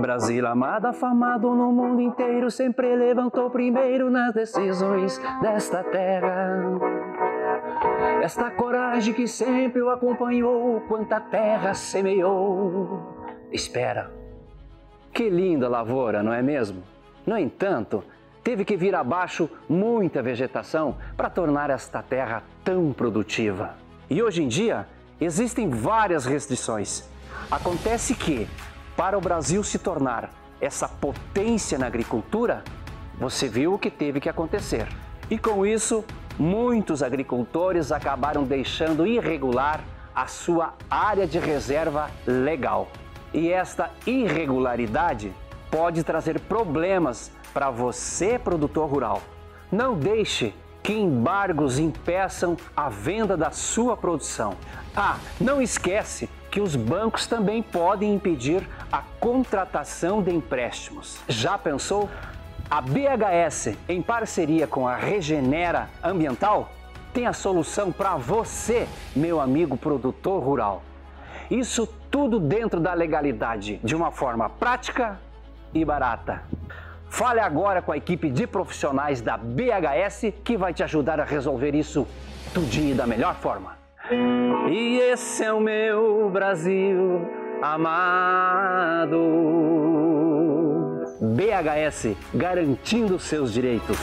Brasil amado, afamado no mundo inteiro, sempre levantou primeiro nas decisões desta terra. Esta coragem que sempre o acompanhou, quanta terra semeou. Espera, que linda lavoura, não é mesmo? No entanto, teve que vir abaixo muita vegetação para tornar esta terra tão produtiva. E hoje em dia existem várias restrições. Acontece que, para o Brasil se tornar essa potência na agricultura, você viu o que teve que acontecer. E com isso, muitos agricultores acabaram deixando irregular a sua área de reserva legal. E esta irregularidade pode trazer problemas para você, produtor rural. Não deixe que embargos impeçam a venda da sua produção. Ah, não esquece que os bancos também podem impedir a contratação de empréstimos. Já pensou? A BHS, em parceria com a Regenera Ambiental, tem a solução para você, meu amigo produtor rural. Isso tudo dentro da legalidade, de uma forma prática e barata. Fale agora com a equipe de profissionais da BHS que vai te ajudar a resolver isso tudinho da melhor forma. E esse é o meu Brasil amado. BHS garantindo seus direitos.